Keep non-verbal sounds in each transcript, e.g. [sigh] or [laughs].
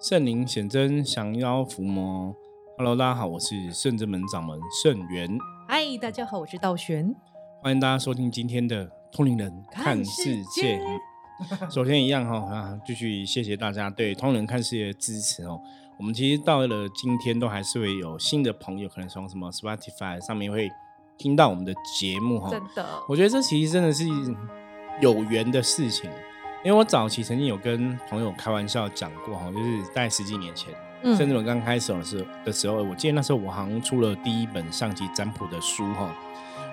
圣灵显真，降妖伏魔。Hello，大家好，我是圣真门掌门圣元。嗨，大家好，我是道玄。欢迎大家收听今天的通灵人看世界。首先一样哈啊，继续谢谢大家对通灵人看世界的支持哦。我们其实到了今天，都还是会有新的朋友，可能从什么 Spotify 上面会听到我们的节目哈。真的，我觉得这其实真的是有缘的事情。因为我早期曾经有跟朋友开玩笑讲过哈，就是在十几年前，甚至我刚开始的时候的时候，我记得那时候我好像出了第一本上级占卜的书哈，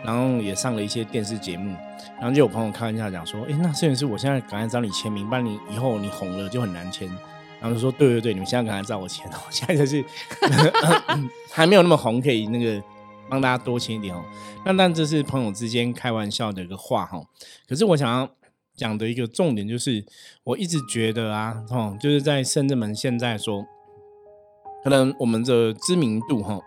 然后也上了一些电视节目，然后就有朋友开玩笑讲说，哎，那摄影师，我现在赶快找你签名，不然你以后你红了就很难签。然后就说，对对对，你们现在赶快找我签哦，[laughs] 现在就是 [laughs] 还没有那么红，可以那个帮大家多签一点哦。那但这是朋友之间开玩笑的一个话哈，可是我想要。讲的一个重点就是，我一直觉得啊，哦，就是在圣正门现在说，可能我们的知名度哈，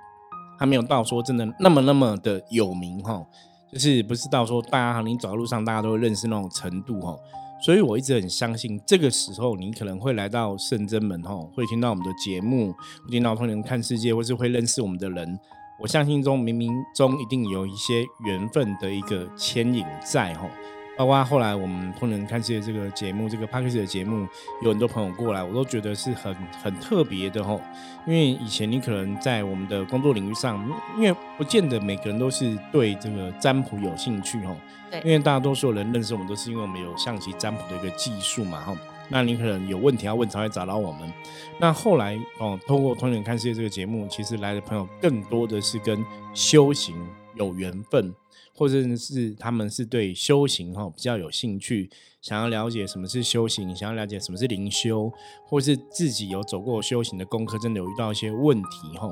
还没有到说真的那么那么的有名哈，就是不是到说大家你走在路上大家都会认识那种程度哈，所以我一直很相信，这个时候你可能会来到圣真门哈，会听到我们的节目，会听到通人看世界，或是会认识我们的人，我相信中冥冥中一定有一些缘分的一个牵引在哈。包括后来我们通人看世界这个节目，这个 p a c k a g e 的节目，有很多朋友过来，我都觉得是很很特别的吼。因为以前你可能在我们的工作领域上，因为不见得每个人都是对这个占卜有兴趣吼。对。因为大多数人认识我们都是因为我们有象棋占卜的一个技术嘛吼。那你可能有问题要问才会找到我们。那后来哦，通过通人看世界这个节目，其实来的朋友更多的是跟修行有缘分。或者是他们是对修行哈比较有兴趣，想要了解什么是修行，想要了解什么是灵修，或是自己有走过修行的功课，真的有遇到一些问题哈，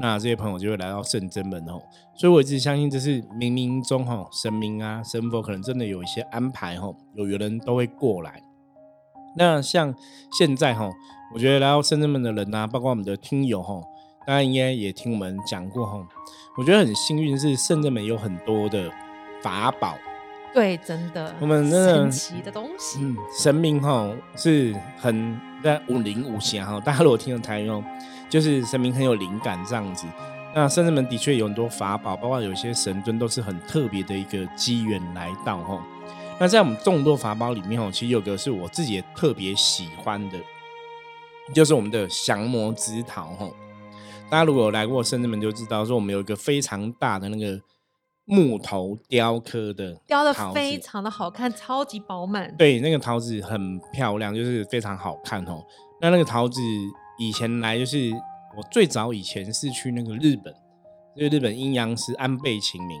那这些朋友就会来到圣真门哦。所以我一直相信这是冥冥中哈神明啊神佛可能真的有一些安排哈，有缘人都会过来。那像现在哈，我觉得来到圣真门的人啊，包括我们的听友哈。大家应该也听我们讲过哈，我觉得很幸运是圣正门有很多的法宝，对，真的，我们那神奇的东西，嗯，神明哈是很在五灵五侠哈，大家如果听了台哦，就是神明很有灵感这样子。那圣正门的确有很多法宝，包括有一些神尊都是很特别的一个机缘来到哈。那在我们众多法宝里面哦，其实有个是我自己也特别喜欢的，就是我们的降魔之桃哈。大家如果来过深圳门，就知道说我们有一个非常大的那个木头雕刻的，雕的非常的好看，超级饱满。对，那个桃子很漂亮，就是非常好看哦。那那个桃子以前来就是我最早以前是去那个日本，就是日本阴阳师安倍晴明，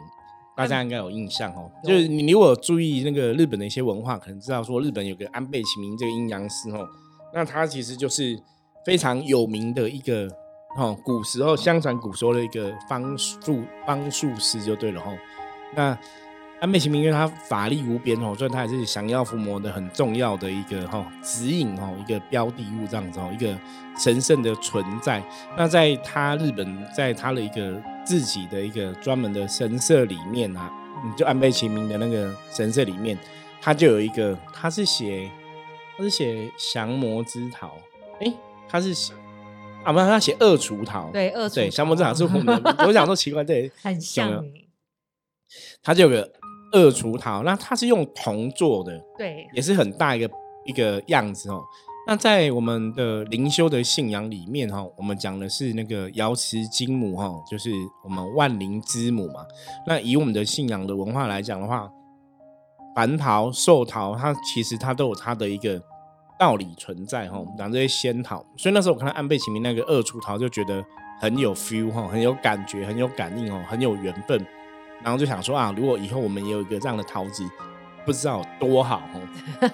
大家应该有印象哦。就是你如果注意那个日本的一些文化，可能知道说日本有个安倍晴明这个阴阳师哦，那他其实就是非常有名的一个。哦，古时候相传古说的一个方术方术师就对了哈。那安倍晴明因为他法力无边哦，所以他也是降妖伏魔的很重要的一个哈指引哦，一个标的物这样子哦，一个神圣的存在。那在他日本，在他的一个自己的一个专门的神社里面啊，你就安倍晴明的那个神社里面，他就有一个，他是写他是写降魔之桃，哎，他是写。啊，不，他写二除桃，对，二对，降魔之桃是我们，[laughs] 我想说奇怪，对，很像，他就有个二除桃，那它是用铜做的，对，也是很大一个一个样子哦。那在我们的灵修的信仰里面哈，我们讲的是那个瑶池金母哈，就是我们万灵之母嘛。那以我们的信仰的文化来讲的话，蟠桃、寿桃，它其实它都有它的一个。道理存在哈，讲这些仙桃，所以那时候我看到安倍晴明那个二出桃，就觉得很有 feel 哈，很有感觉，很有感应哦，很有缘分。然后就想说啊，如果以后我们也有一个这样的桃子，不知道多好哦。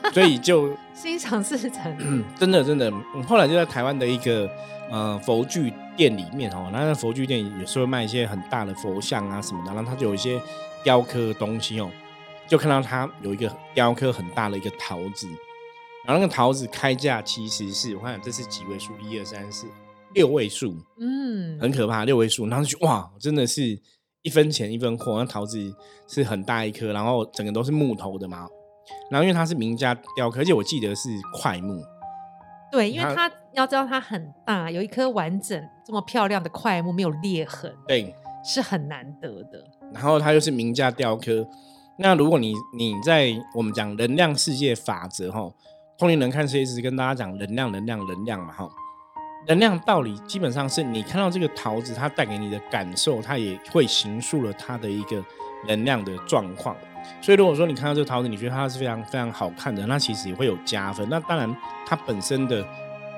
[laughs] 所以就 [laughs] 心想事成，[clears throat] 真的真的。后来就在台湾的一个呃佛具店里面哦，那佛具店有时候卖一些很大的佛像啊什么的，然后它就有一些雕刻东西哦，就看到它有一个雕刻很大的一个桃子。然后那个桃子开价其实是，我看这是几位数，一二三四六位数，嗯，很可怕，六位数。然后就哇，真的是一分钱一分货。那桃子是很大一颗，然后整个都是木头的嘛。然后因为它是名家雕刻，而且我记得是块木，对，因为它要知道它很大，有一颗完整这么漂亮的块木，没有裂痕，对，是很难得的。然后它又是名家雕刻。那如果你你在我们讲能量世界法则哈，通灵人看世界是跟大家讲能量能量能量嘛哈，能量道理基本上是你看到这个桃子，它带给你的感受，它也会形塑了它的一个能量的状况。所以如果说你看到这个桃子，你觉得它是非常非常好看的，那其实也会有加分。那当然它本身的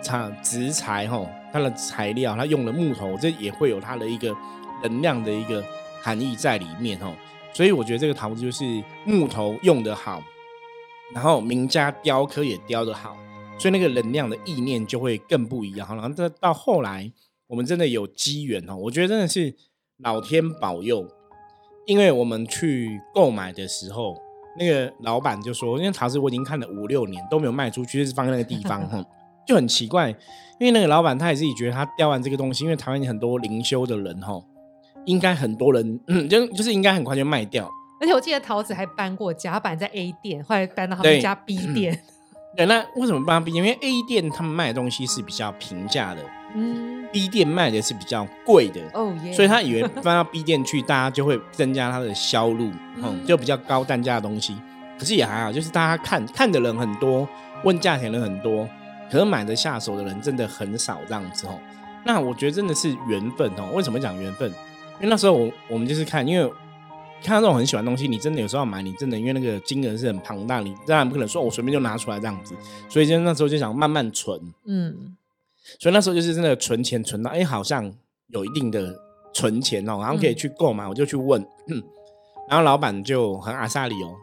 材植材哈，它的材料，它用的木头，这也会有它的一个能量的一个含义在里面哈。所以我觉得这个桃子就是木头用的好，然后名家雕刻也雕的好，所以那个能量的意念就会更不一样。然后这到后来，我们真的有机缘哦，我觉得真的是老天保佑，因为我们去购买的时候，那个老板就说，因为陶瓷我已经看了五六年都没有卖出去，就是放在那个地方，哈，[laughs] 就很奇怪。因为那个老板他也自己觉得他雕完这个东西，因为台湾很多灵修的人，哈。应该很多人，就就是应该很快就卖掉。而且我记得桃子还搬过甲板在 A 店，后来搬到他们家 B 店。[laughs] 对，那为什么搬到 B 店？因为 A 店他们卖的东西是比较平价的，嗯，B 店卖的是比较贵的，哦耶。所以他以为搬到 B 店去，大家就会增加他的销路，嗯，就比较高单价的东西。可是也还好，就是大家看看的人很多，问价钱的人很多，可是买得下手的人真的很少。这样子哦，那我觉得真的是缘分哦。为什么讲缘分？因为那时候我我们就是看，因为看到这种很喜欢的东西，你真的有时候要买，你真的因为那个金额是很庞大，你当然不可能说我随便就拿出来这样子，所以就那时候就想慢慢存，嗯，所以那时候就是真的存钱存到，哎，好像有一定的存钱哦，然后可以去购买，我就去问，然后老板就很阿萨里哦。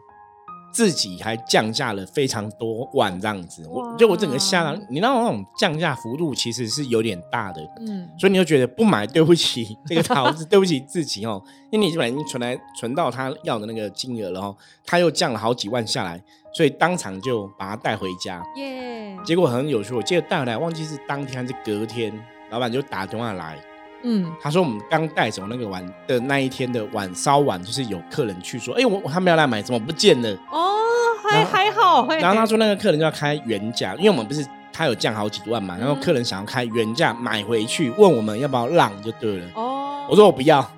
自己还降价了非常多万这样子，我就我整个下了，你知道那种降价幅度其实是有点大的，嗯，所以你就觉得不买对不起这个桃子，对不起 [laughs] 自己哦，因为你基本上已经存来存到他要的那个金额了哦，他又降了好几万下来，所以当场就把它带回家，耶，结果很有趣，我记得带回来忘记是当天还是隔天，老板就打电话来。嗯，他说我们刚带走那个碗的那一天的碗烧碗，就是有客人去说，哎，我他们要来买，怎么不见了？哦，还还好。然后他说那个客人就要开原价，因为我们不是他有降好几万嘛，然后客人想要开原价买回去，问我们要不要让就对了。哦，我说我不要。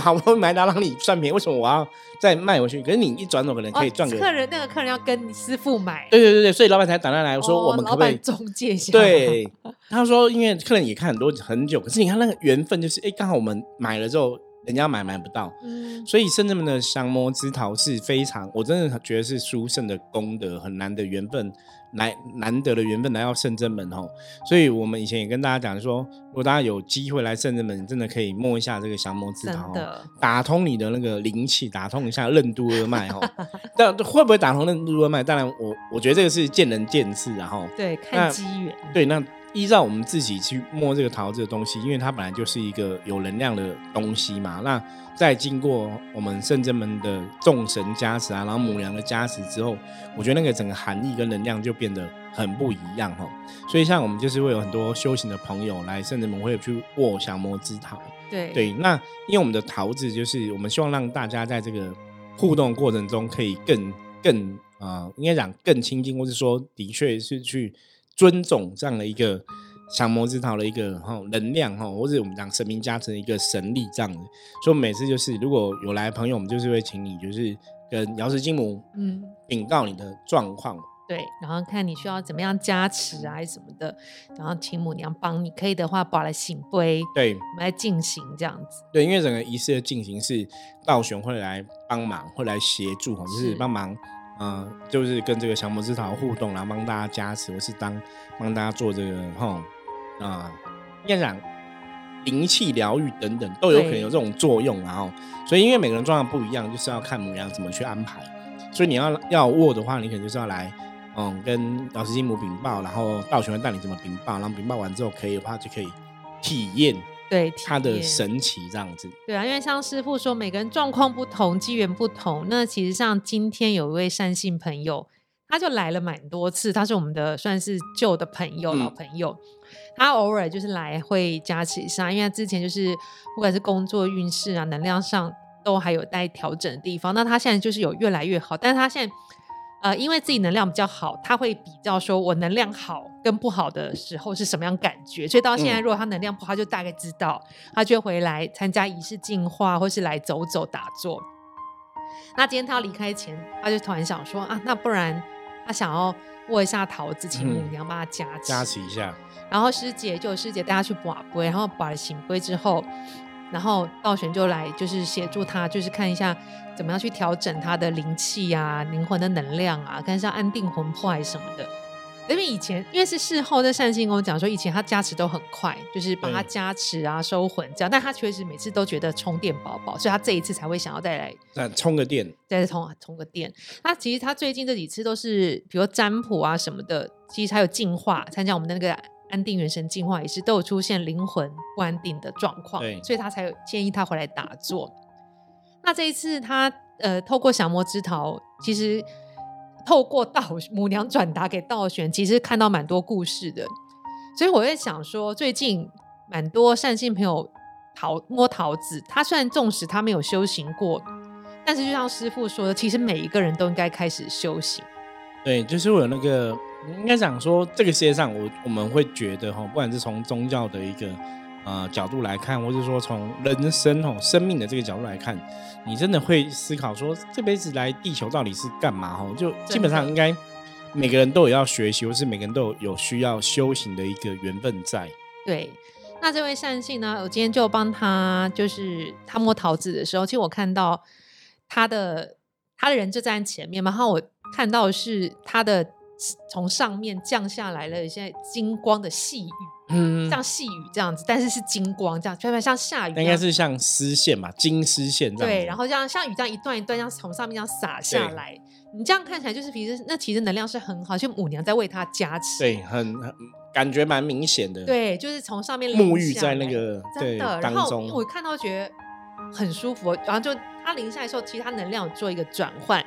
好不容易买到让你算便宜，为什么我要再卖回去？可是你一转手可能可以赚个客人，那个客人要跟你师傅买。对对对对，所以老板才打电话来说，我们可不可以中介 [laughs] 一下？对，他说因为客人也看很多很久，可是你看那个缘分，就是哎，刚好我们买了之后。人家买买不到，嗯，所以圣人们的降魔之桃是非常，我真的觉得是殊胜的功德，很难的缘分，来难得的缘分来到圣真门哦。所以我们以前也跟大家讲说，如果大家有机会来圣真门，真的可以摸一下这个降魔之桃，打通你的那个灵气，打通一下任督二脉哦。[laughs] 但会不会打通任督二脉？当然，我我觉得这个是见仁见智，然后对看机缘，对那。依照我们自己去摸这个桃子的东西，因为它本来就是一个有能量的东西嘛。那在经过我们圣真门的众神加持啊，然后母娘的加持之后，我觉得那个整个含义跟能量就变得很不一样哈。所以像我们就是会有很多修行的朋友来圣真门，会去握降魔之桃。对对，那因为我们的桃子就是我们希望让大家在这个互动过程中可以更更啊，应该讲更亲近，或者说的确是去。尊重这样的一个降魔之桃的一个哈能量哈，或者我们讲神明加成的一个神力这样子，所以每次就是如果有来朋友，我们就是会请你就是跟瑶池金母嗯。禀告你的状况，对，然后看你需要怎么样加持啊，什么的，然后请母娘帮你，可以的话把来醒杯，对，我们来进行这样子，对，因为整个仪式的进行是道玄会来帮忙，会来协助哈，就是。帮忙。嗯，就是跟这个降魔之桃互动，然后帮大家加持，我是当帮大家做这个哈啊，验染灵气疗愈等等，都有可能有这种作用。然后，所以因为每个人状况不一样，就是要看母羊怎么去安排。所以你要要握的话，你可能就是要来嗯跟老师金母禀报，然后道玄会带你怎么禀报，然后禀报完之后可以的话就可以体验。对他的神奇这样子，对啊，因为像师傅说，每个人状况不同，机缘不同。那其实像今天有一位善信朋友，他就来了蛮多次，他是我们的算是旧的朋友、老朋友。他偶尔就是来会加持一下，因为他之前就是不管是工作运势啊、能量上都还有待调整的地方。那他现在就是有越来越好，但是他现在呃，因为自己能量比较好，他会比较说我能量好跟不好的时候是什么样感觉，所以到现在如果他能量不好，他就大概知道，他就回来参加仪式净化，或是来走走打坐。那今天他要离开前，他就突然想说啊，那不然他想要握一下桃子，请母娘帮他加持加持一下。然后师姐就师姐带他去把龟，然后把了醒龟之后。然后道玄就来，就是协助他，就是看一下怎么样去调整他的灵气啊、灵魂的能量啊，看一下安定魂魄还是什么的。因为以前因为是事后在善心跟我讲说，以前他加持都很快，就是帮他加持啊、收魂这样，但他确实每次都觉得充电宝宝，所以他这一次才会想要再来再充个电，再充充个电。那其实他最近这几次都是，比如占卜啊什么的，其实还有进化，参加我们的那个。安定元神进化也是都有出现灵魂不安定的状况，所以他才有建议他回来打坐。那这一次他呃透过降魔之桃，其实透过道母娘转达给道玄，其实看到蛮多故事的。所以我在想说，最近蛮多善信朋友桃摸桃子，他虽然纵使他没有修行过，但是就像师傅说的，其实每一个人都应该开始修行。对，就是我有那个。应该讲说，这个世界上，我我们会觉得哈，不管是从宗教的一个呃角度来看，或是说从人生哦生命的这个角度来看，你真的会思考说，这辈子来地球到底是干嘛？哈，就基本上应该每个人都有要学习，或是每个人都有有需要修行的一个缘分在。对，那这位善信呢，我今天就帮他，就是他摸桃子的时候，其实我看到他的他的人就在前面嘛，然后我看到是它的。从上面降下来了，现在金光的细雨，嗯，像细雨这样子，但是是金光这样，就像下雨，应该是像丝线嘛，金丝线这样。对，然后像像雨这样一段一段，这样从上面这样洒下来，你这样看起来就是其实那其实能量是很好，就母娘在为他加持，对，很很感觉蛮明显的。对，就是从上面沐浴在那个真的，然后我看到觉得很舒服，然后就。它淋下来的时候，其实他能量有做一个转换，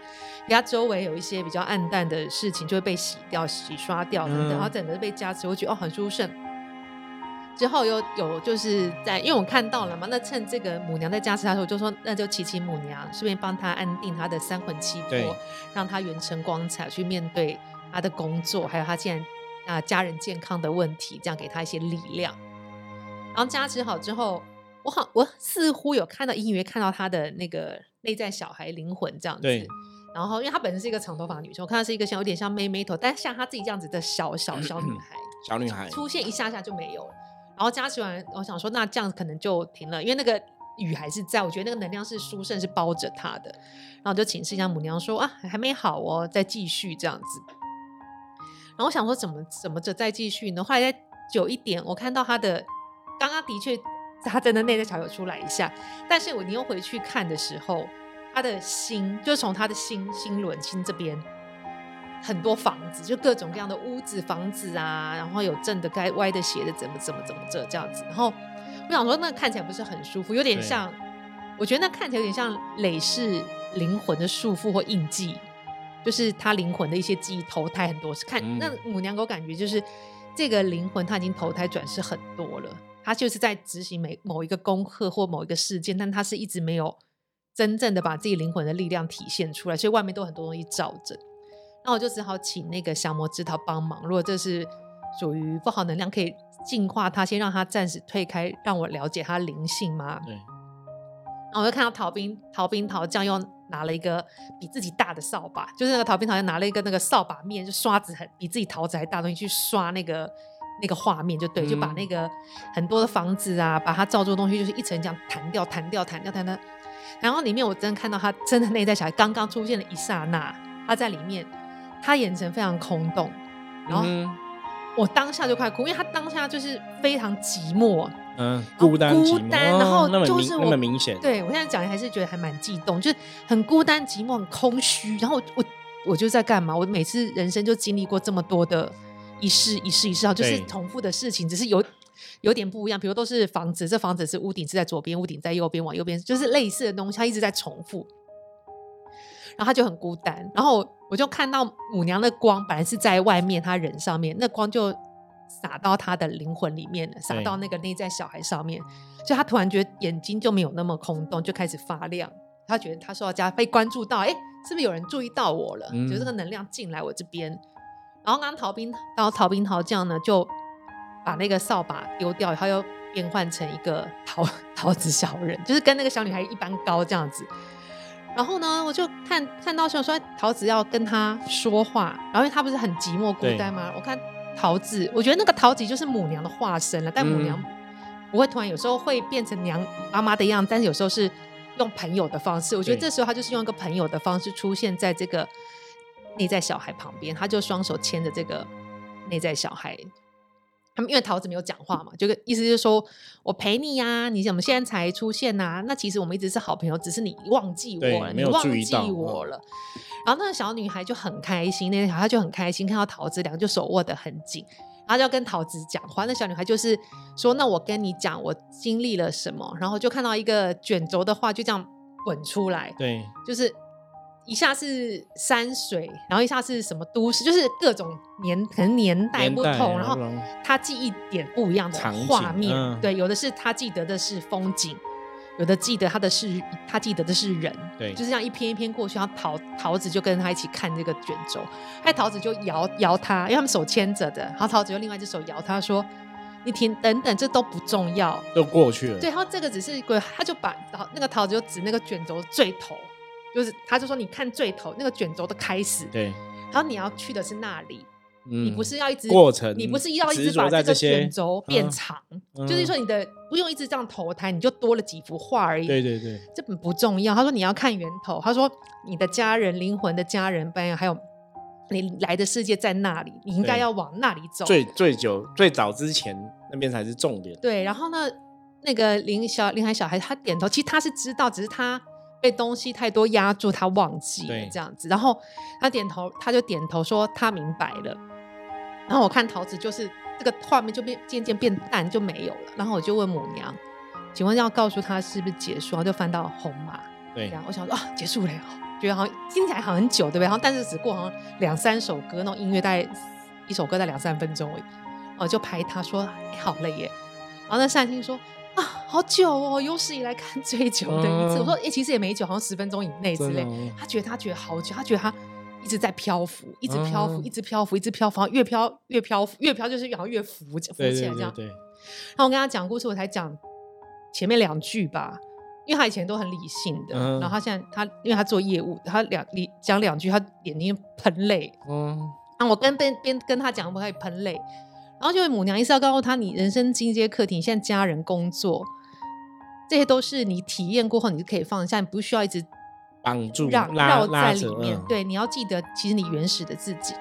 他周围有一些比较暗淡的事情就会被洗掉、洗刷掉等等，然后整个被加持，我觉得哦很舒顺。之后又有就是在，因为我看到了嘛，那趁这个母娘在加持他的时候，就说那就祈请母娘顺便帮他安定他的三魂七魄，让他元成光彩去面对他的工作，还有他现在啊家人健康的问题，这样给他一些力量。然后加持好之后。我好，我似乎有看到隐约看到她的那个内在小孩灵魂这样子。然后，因为她本身是一个长头发女生，我看她是一个像有点像妹妹头，但像她自己这样子的小小小女孩。小女孩出现一下下就没有了。然后加持完，我想说那这样可能就停了，因为那个雨还是在。我觉得那个能量是殊胜，是包着她的。然后就请示一下母娘说啊，还没好哦，再继续这样子。然后我想说怎么怎么着再继续呢？后来再久一点，我看到她的刚刚的确。他真的内在小有出来一下，但是我你又回去看的时候，他的心就是从他的心心轮心这边很多房子，就各种各样的屋子房子啊，然后有正的、该歪的、斜的，怎么怎么怎么这这样子。然后我想说，那看起来不是很舒服，有点像，我觉得那看起来有点像累世灵魂的束缚或印记，就是他灵魂的一些记忆投胎很多是看那母娘给我感觉就是这个灵魂他已经投胎转世很多了。他就是在执行每某一个功课或某一个事件，但他是一直没有真正的把自己灵魂的力量体现出来，所以外面都很多东西罩着。那我就只好请那个降魔之桃帮忙。如果这是属于不好能量，可以净化他，先让他暂时退开，让我了解他灵性吗？对。然后我就看到逃兵逃兵逃将又拿了一个比自己大的扫把，就是那个逃兵逃将拿了一个那个扫把面，就刷子很比自己桃子还大东西去刷那个。那个画面就对，就把那个很多的房子啊，把它造作的东西，就是一层这样弹掉、弹掉、弹掉、弹掉。然后里面我真的看到他真的内在小孩刚刚出现的一刹那，他在里面，他眼神非常空洞。然后我当下就快哭，因为他当下就是非常寂寞，嗯，孤单孤单，然后就是那么明显。对我现在讲还是觉得还蛮激动，就是很孤单、寂寞、很空虚。然后我我就在干嘛？我每次人生就经历过这么多的。一世一世一世啊，就是重复的事情，只是有有点不一样。比如都是房子，这房子是屋顶是在左边，屋顶在右边，往右边，就是类似的东西，它一直在重复。然后他就很孤单，然后我就看到母娘的光，本来是在外面，她人上面，那光就洒到她的灵魂里面了，洒到那个内在小孩上面，所以他突然觉得眼睛就没有那么空洞，就开始发亮。她觉得她说到家被关注到，哎，是不是有人注意到我了？就这个能量进来我这边。然后刚刚逃兵到逃兵逃将呢，就把那个扫把丢掉，他又变换成一个桃桃子小人，就是跟那个小女孩一般高这样子。然后呢，我就看看到想说桃子要跟他说话，然后因为他不是很寂寞孤单吗？我看桃子，我觉得那个桃子就是母娘的化身了，但母娘不会突然有时候会变成娘妈妈的样子，但是有时候是用朋友的方式。我觉得这时候他就是用一个朋友的方式出现在这个内在小孩旁边，他就双手牵着这个内在小孩。他们因为桃子没有讲话嘛，就意思就是说我陪你呀，你怎么现在才出现呐？那其实我们一直是好朋友，只是你忘记我了，你忘记我了。然后那个小女孩就很开心，那个小孩就很开心，看到桃子两个就手握得很紧，然后就要跟桃子讲话。那小女孩就是说：“那我跟你讲，我经历了什么。”然后就看到一个卷轴的话就这样滚出来，对，就是。一下是山水，然后一下是什么都市，就是各种年可能年代不同，然后他记忆点不一样的画面，对，有的是他记得的是风景，有的记得他的是他记得的是人，对，就是这样一篇一篇过去，然后桃桃子就跟他一起看这个卷轴，还桃子就摇摇他，因为他们手牵着的，然后桃子用另外一只手摇他说：“你停，等等，这都不重要，都过去了。”对，然后这个只是一个，他就把那个桃子就指那个卷轴最头。就是，他就说，你看最头那个卷轴的开始，对，然后你要去的是那里，你不是要一直过程，你不是要一直把这个卷轴变长，就是说你的不用一直这样投胎，你就多了几幅画而已。对对对，这本不重要。他说你要看源头，他说你的家人、灵魂的家人，班还有你来的世界在那里，你应该要往那里走。最最久最早之前那边才是重点。对，然后呢，那个林小林海小孩他点头，其实他是知道，只是他。被东西太多压住，他忘记了这样子，然后他点头，他就点头说他明白了。然后我看桃子，就是这个画面就变渐渐变淡，就没有了。然后我就问母娘，请问要告诉他是不是结束？然后就翻到红马，对，然后我想说啊，结束了，觉得好像听起来好像很久，对不对？然后但是只过好像两三首歌，那种音乐大概一首歌在两三分钟而已，我就拍他说好了耶。然后那善心说。啊，好久哦，有史以来看最久的一次。我说，哎，其实也没久，好像十分钟以内之类。他觉得他觉得好久，他觉得他一直在漂浮，一直漂浮，一直漂浮，一直漂浮，越漂越漂浮，越漂就是好像越浮浮起来这样。然后我跟他讲故事，我才讲前面两句吧，因为他以前都很理性的，然后他现在他因为他做业务，他两你讲两句，他眼睛喷泪。嗯，啊，我跟边边跟他讲，我可以喷泪。然后就是母娘意思要告诉他，你人生进阶课题，你现在家人、工作，这些都是你体验过后，你就可以放下，你不需要一直绑住、绕绕在里面。对，你要记得，其实你原始的自己。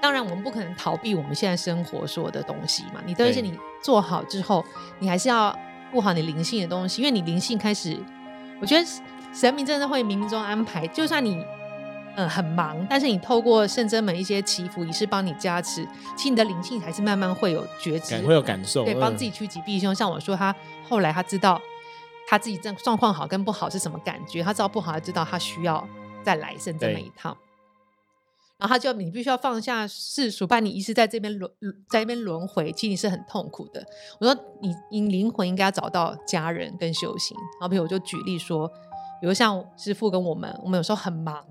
当然，我们不可能逃避我们现在生活所有的东西嘛。你但是你做好之后，你还是要顾好你灵性的东西，因为你灵性开始，我觉得神明真的会冥冥中安排，就算你。嗯，很忙，但是你透过圣真门一些祈福仪式帮你加持，其实你的灵性还是慢慢会有觉知，会有感受，对，帮自己趋吉避凶。像我说，他后来他知道他自己状状况好跟不好是什么感觉，他知道不好，他知道他需要再来圣真门一趟。然后他就你必须要放下世俗，把你一直在这边轮在这边轮回，其实你是很痛苦的。我说你你灵魂应该要找到家人跟修行。然后比如我就举例说，比如像师傅跟我们，我们有时候很忙。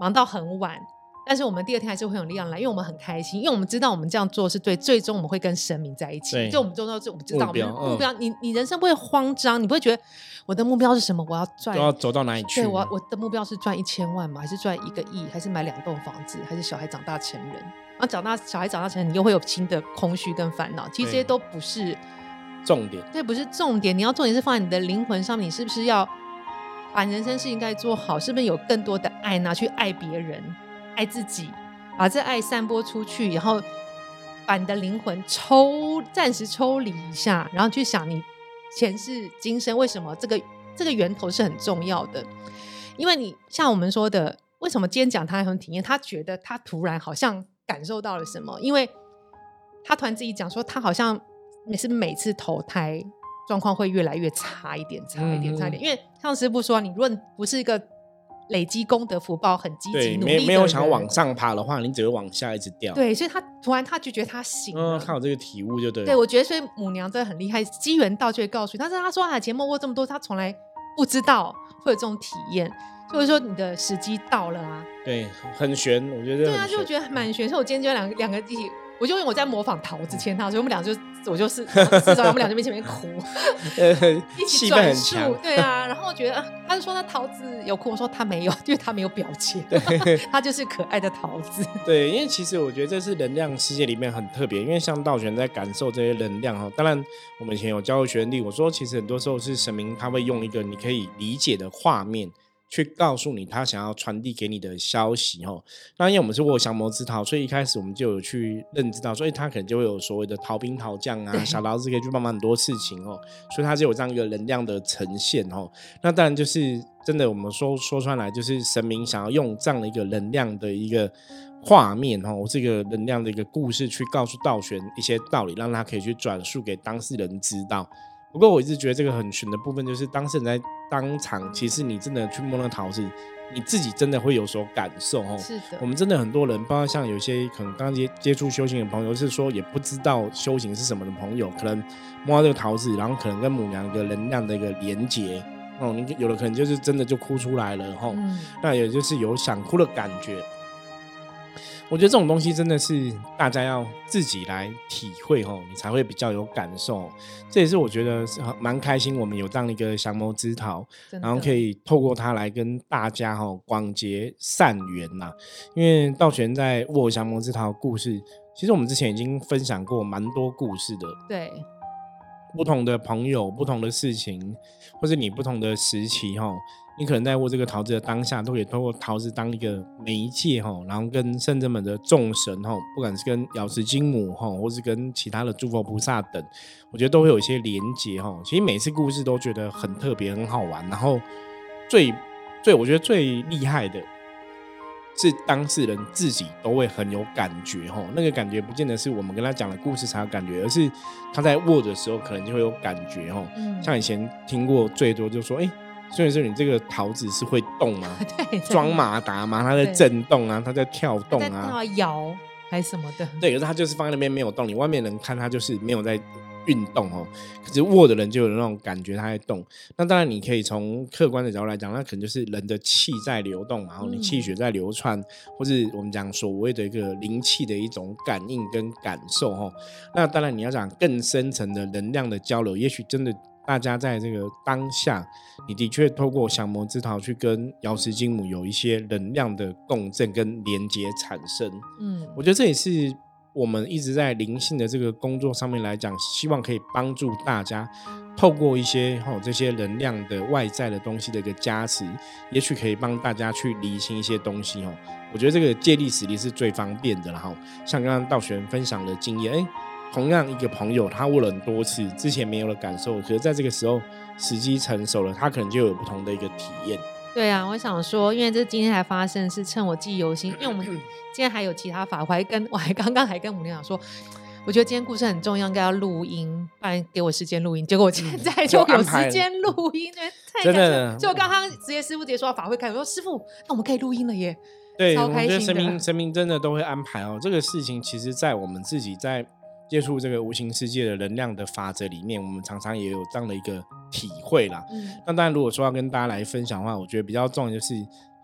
忙到很晚，但是我们第二天还是会有力量来，因为我们很开心，因为我们知道我们这样做是对，最终我们会跟神明在一起。就我们做到这，我们知道我们目标。你你人生不会慌张，你不会觉得我的目标是什么？我要赚，要走到哪里去？对我我的目标是赚一千万吗？还是赚一个亿？还是买两栋房子？还是小孩长大成人？然后长大小孩长大成人，你又会有新的空虚跟烦恼。其实这些都不是重点，对不是重点。你要重点是放在你的灵魂上面，你是不是要？把人生事情该做好，是不是有更多的爱拿去爱别人、爱自己，把这爱散播出去，然后把你的灵魂抽暂时抽离一下，然后去想你前世今生为什么这个这个源头是很重要的。因为你像我们说的，为什么今天讲他很体验？他觉得他突然好像感受到了什么？因为他突然自己讲说，他好像每是每次投胎。状况会越来越差一点，差一点，差一点。因为像师傅说，你如果不是一个累积功德福报很积极努力没没有想往上爬的话，你只会往下一直掉。对，所以他突然他就觉得他醒了，他有这个体悟就对。对，我觉得所以母娘真的很厉害，机缘到就会告诉你。但是他说啊，节目过这么多，他从来不知道会有这种体验，就是说你的时机到了啊。对，很悬，我觉得。对啊，就觉得蛮悬。所以我今天就两两个一起。我就因为我在模仿桃子牵他，所以我们俩就我就是至少我们俩就在前面哭，[laughs] 一起转述，对啊。然后我觉得他就说他桃子有哭，我说他没有，因为他没有表情，他就是可爱的桃子。[laughs] 对，因为其实我觉得这是能量世界里面很特别，因为像道玄在感受这些能量哈。当然，我们以前有教过学弟，我说其实很多时候是神明他会用一个你可以理解的画面。去告诉你他想要传递给你的消息哦。那因为我们是握降魔之桃，所以一开始我们就有去认知到，所以他可能就会有所谓的逃兵逃将啊，小桃子可以去帮忙很多事情哦。所以他就有这样一个能量的呈现哦。那当然就是真的，我们说说出来，就是神明想要用这样的一个能量的一个画面哦，这个能量的一个故事去告诉道玄一些道理，让他可以去转述给当事人知道。不过我一直觉得这个很玄的部分，就是当事人在当场，其实你真的去摸那个桃子，你自己真的会有所感受哦。是的，我们真的很多人，包括像有些可能刚接接触修行的朋友，是说也不知道修行是什么的朋友，可能摸到这个桃子，然后可能跟母娘一个能量的一个连接哦，你有的可能就是真的就哭出来了哈。那也就是有想哭的感觉。我觉得这种东西真的是大家要自己来体会吼，你才会比较有感受。这也是我觉得是蛮开心，我们有这样的一个降魔之桃，然后可以透过它来跟大家哈广结善缘呐。因为道玄在握降魔之桃故事，其实我们之前已经分享过蛮多故事的。对，不同的朋友，不同的事情，或是你不同的时期哈。你可能在握这个桃子的当下，都可以通过桃子当一个媒介哈，然后跟圣者们的众神哈，不管是跟瑶池金母哈，或是跟其他的诸佛菩萨等，我觉得都会有一些连接哈。其实每次故事都觉得很特别、很好玩，然后最最我觉得最厉害的是当事人自己都会很有感觉哈。那个感觉不见得是我们跟他讲的故事才有感觉，而是他在握的时候可能就会有感觉哈。像以前听过最多就说哎。所以说，你这个桃子是会动吗？[laughs] 对，装马达吗？它在震动啊，它在跳动啊，摇还是什么的？对，可是它就是放在那边没有动，你外面人看它就是没有在运动哦。可是握的人就有那种感觉它在动。那当然，你可以从客观的角度来讲，那可能就是人的气在流动，然后你气血在流窜，或是我们讲所谓的一个灵气的一种感应跟感受哦。那当然，你要讲更深层的能量的交流，也许真的。大家在这个当下，你的确透过降魔之桃去跟瑶池金母有一些能量的共振跟连接产生。嗯，我觉得这也是我们一直在灵性的这个工作上面来讲，希望可以帮助大家透过一些吼这些能量的外在的东西的一个加持，也许可以帮大家去理清一些东西哦。我觉得这个借力使力是最方便的了哈。像刚刚道玄分享的经验，哎。同样一个朋友，他问了很多次，之前没有的感受，可是在这个时候时机成熟了，他可能就有不同的一个体验。对啊，我想说，因为这今天才发生，是趁我记忆犹新，因为我们今天还有其他法会，跟 [laughs] 我还刚刚还跟母娘说，我觉得今天故事很重要，应该要录音，不然给我时间录音。结果我现在就有时间录音，太真的。就刚刚直接师傅直接说法会开，我说师傅，那我们可以录音了耶。对，我觉得神明神明真的都会安排哦。这个事情其实，在我们自己在。接触这个无形世界的能量的法则里面，我们常常也有这样的一个体会啦。嗯，那当然，如果说要跟大家来分享的话，我觉得比较重要就是，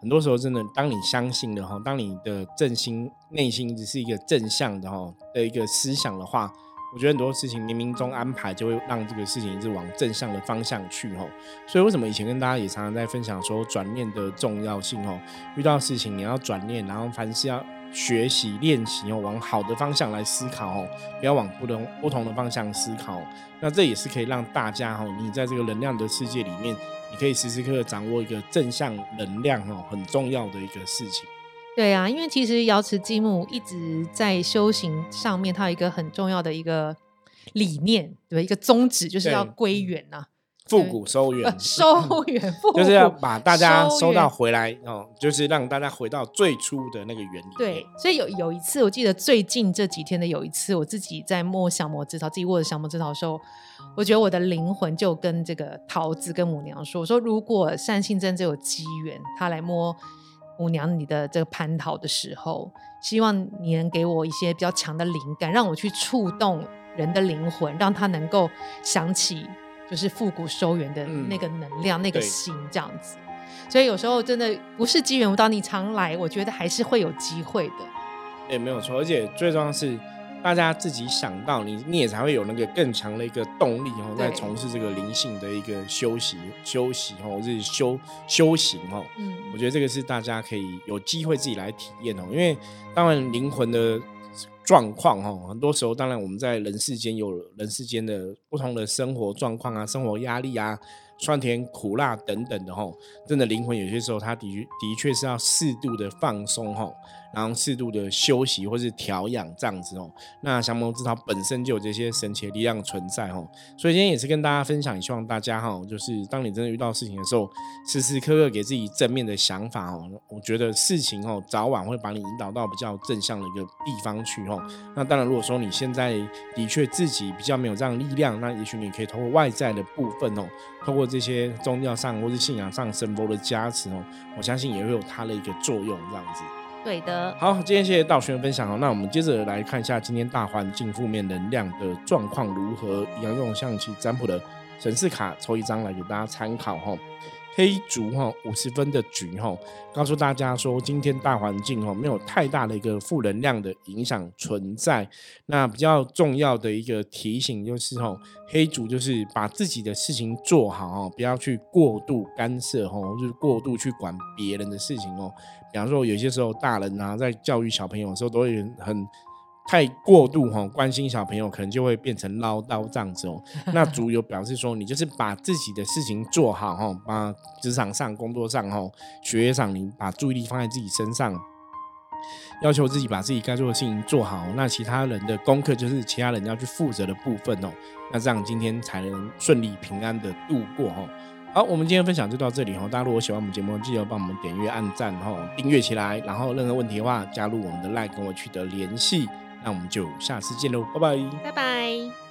很多时候真的，当你相信的哈，当你的正心内心只是一个正向的哈的一个思想的话，我觉得很多事情冥冥中安排就会让这个事情一直往正向的方向去哈。所以为什么以前跟大家也常常在分享说转念的重要性哦？遇到事情你要转念，然后凡事要。学习练习哦，往好的方向来思考哦，不要往不同不同的方向思考。那这也是可以让大家哈，你在这个能量的世界里面，你可以时时刻刻掌握一个正向能量哦，很重要的一个事情。对啊，因为其实瑶池积木一直在修行上面，它有一个很重要的一个理念，对一个宗旨就是要归元呐。复古收 [laughs] 源，收源，就是要把大家收到回来哦，就是让大家回到最初的那个原理。对，所以有有一次，我记得最近这几天的有一次，我自己在摸小魔之桃，自己握着小魔之桃的时候，我觉得我的灵魂就跟这个桃子跟母娘说：“我说如果善信真正有机缘，他来摸母娘你的这个蟠桃的时候，希望你能给我一些比较强的灵感，让我去触动人的灵魂，让他能够想起。”就是复古收源的那个能量、那个心这样子。所以有时候真的不是机缘无到，你常来，我觉得还是会有机会的。也没有错，而且最重要是。大家自己想到你，你也才会有那个更强的一个动力哦，在从事这个灵性的一个休息、休息哦，是修修行哦。嗯，我觉得这个是大家可以有机会自己来体验哦。因为当然灵魂的状况哈，很多时候当然我们在人世间有人世间的不同的生活状况啊，生活压力啊。酸甜苦辣等等的哈，真的灵魂有些时候，它的确的确是要适度的放松哈，然后适度的休息或是调养这样子哦。那降魔之道本身就有这些神奇的力量存在哦，所以今天也是跟大家分享，希望大家哈，就是当你真的遇到事情的时候，时时刻刻给自己正面的想法哦。我觉得事情哦，早晚会把你引导到比较正向的一个地方去哦。那当然，如果说你现在的确自己比较没有这样力量，那也许你可以通过外在的部分哦，通过这些宗教上或是信仰上神佛的加持哦，我相信也会有它的一个作用，这样子。对的。好，今天谢谢道玄分享哦。那我们接着来看一下今天大环境负面能量的状况如何，一样用象棋占卜的神士卡抽一张来给大家参考哈。黑竹哈五十分的局哈，告诉大家说今天大环境哈没有太大的一个负能量的影响存在。那比较重要的一个提醒就是哈，黑竹就是把自己的事情做好哈，不要去过度干涉哈，就是过度去管别人的事情哦。比方说有些时候大人啊在教育小朋友的时候都会很。太过度哈关心小朋友，可能就会变成唠叨这样子哦。[laughs] 那主有表示说，你就是把自己的事情做好哈，把职场上、工作上哈、学业上，你把注意力放在自己身上，要求自己把自己该做的事情做好。那其他人的功课就是其他人要去负责的部分哦。那这样今天才能顺利平安的度过哈。好，我们今天分享就到这里哈。大家如果喜欢我们节目，记得帮我们点阅、按赞哈、订阅起来。然后任何问题的话，加入我们的 LINE 跟我取得联系。那我们就下次见喽，拜拜，拜拜。